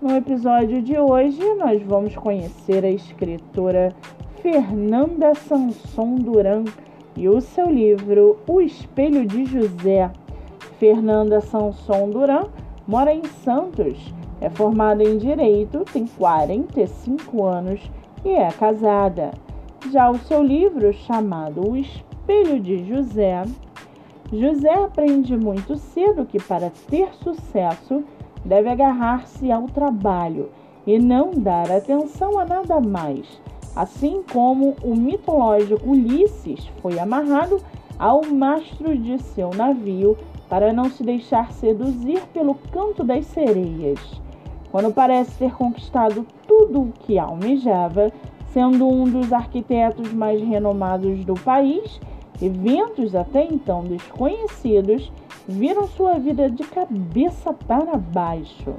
No episódio de hoje, nós vamos conhecer a escritora Fernanda Sanson Duran e o seu livro O Espelho de José. Fernanda Sanson Duran mora em Santos, é formada em Direito, tem 45 anos e é casada. Já o seu livro, chamado O Espelho de José, José aprende muito cedo que para ter sucesso deve agarrar-se ao trabalho e não dar atenção a nada mais, assim como o mitológico Ulisses foi amarrado ao mastro de seu navio para não se deixar seduzir pelo canto das sereias. Quando parece ter conquistado tudo o que almejava, sendo um dos arquitetos mais renomados do país, eventos até então desconhecidos viram sua vida de cabeça para baixo.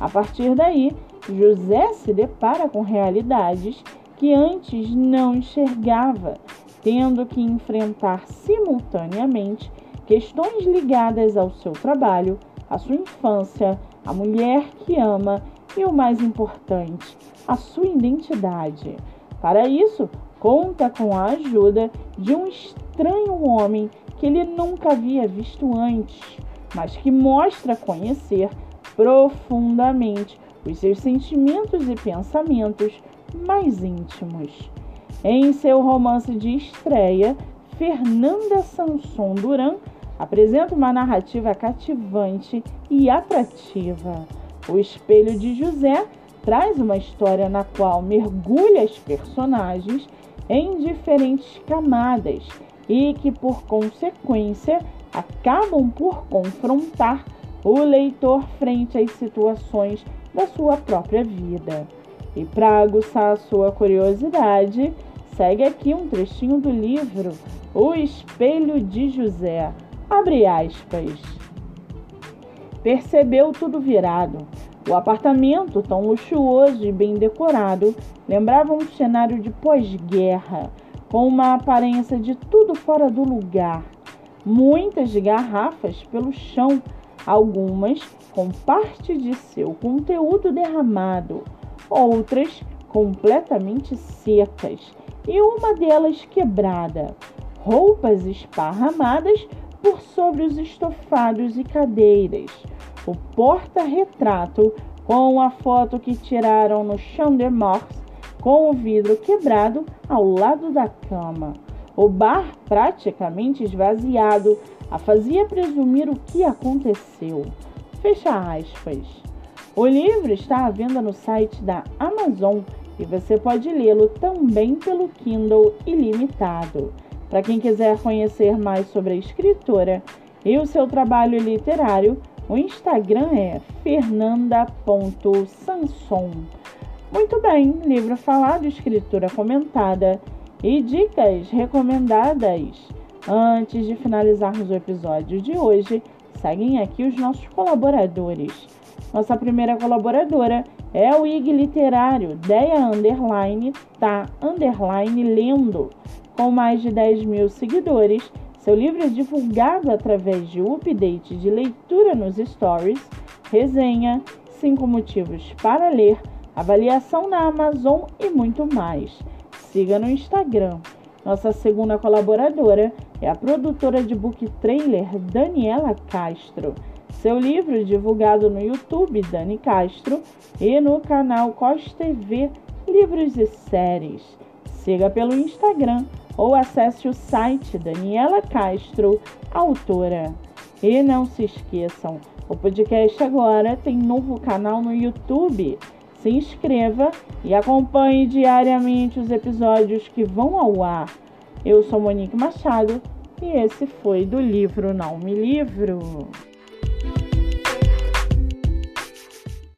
A partir daí, José se depara com realidades que antes não enxergava, tendo que enfrentar simultaneamente questões ligadas ao seu trabalho, à sua infância, a mulher que ama e o mais importante, a sua identidade. Para isso, conta com a ajuda de um estranho homem que ele nunca havia visto antes, mas que mostra conhecer profundamente os seus sentimentos e pensamentos mais íntimos. Em seu romance de estreia, Fernanda Sanson Duran apresenta uma narrativa cativante e atrativa. O Espelho de José traz uma história na qual mergulha as personagens em diferentes camadas e que, por consequência, acabam por confrontar o leitor frente às situações da sua própria vida. E para aguçar a sua curiosidade, segue aqui um trechinho do livro O Espelho de José. Abre aspas. Percebeu tudo virado. O apartamento, tão luxuoso e bem decorado, lembrava um cenário de pós-guerra com uma aparência de tudo fora do lugar. Muitas garrafas pelo chão, algumas com parte de seu conteúdo derramado, outras completamente secas e uma delas quebrada. Roupas esparramadas por sobre os estofados e cadeiras. O porta-retrato com a foto que tiraram no chão de Morse com o vidro quebrado ao lado da cama. O bar, praticamente esvaziado, a fazia presumir o que aconteceu. Fecha aspas. O livro está à venda no site da Amazon e você pode lê-lo também pelo Kindle ilimitado. Para quem quiser conhecer mais sobre a escritora e o seu trabalho literário, o Instagram é fernanda.sanson. Muito bem, livro falado, escritura comentada e dicas recomendadas. Antes de finalizarmos o episódio de hoje, seguem aqui os nossos colaboradores. Nossa primeira colaboradora é o IG Literário, Deia Underline, tá Underline Lendo. Com mais de 10 mil seguidores, seu livro é divulgado através de update de leitura nos stories, resenha, 5 motivos para ler, avaliação na Amazon e muito mais. Siga no Instagram. Nossa segunda colaboradora é a produtora de book trailer Daniela Castro. Seu livro divulgado no YouTube Dani Castro e no canal COS TV Livros e Séries. Siga pelo Instagram ou acesse o site Daniela Castro, autora. E não se esqueçam, o podcast agora tem novo canal no YouTube se inscreva e acompanhe diariamente os episódios que vão ao ar. Eu sou Monique Machado e esse foi do livro Não Me Livro.